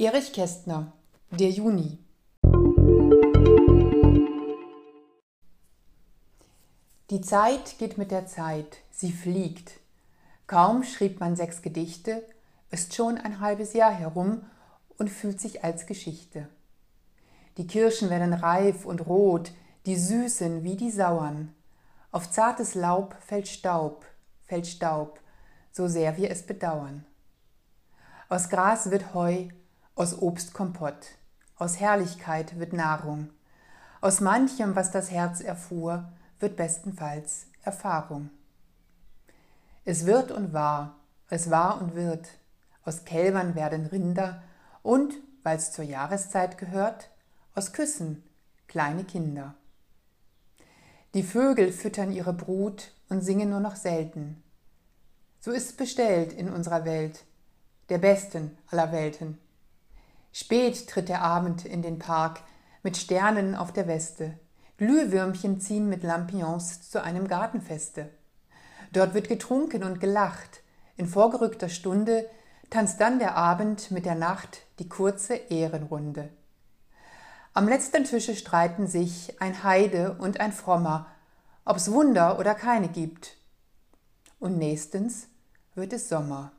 Erich Kästner Der Juni Die Zeit geht mit der Zeit, sie fliegt. Kaum schrieb man sechs Gedichte, ist schon ein halbes Jahr herum und fühlt sich als Geschichte. Die Kirschen werden reif und rot, die süßen wie die sauern. Auf zartes Laub fällt Staub, fällt Staub, so sehr wir es bedauern. Aus Gras wird Heu, aus Obst Kompott, aus Herrlichkeit wird Nahrung, aus manchem, was das Herz erfuhr, wird bestenfalls Erfahrung. Es wird und war, es war und wird, aus Kälbern werden Rinder und, weil's zur Jahreszeit gehört, aus Küssen kleine Kinder. Die Vögel füttern ihre Brut und singen nur noch selten. So ist's bestellt in unserer Welt, der besten aller Welten. Spät tritt der Abend in den Park mit Sternen auf der Weste. Glühwürmchen ziehen mit Lampions zu einem Gartenfeste. Dort wird getrunken und gelacht. In vorgerückter Stunde tanzt dann der Abend mit der Nacht die kurze Ehrenrunde. Am letzten Tische streiten sich ein Heide und ein Frommer, ob's Wunder oder keine gibt. Und nächstens wird es Sommer.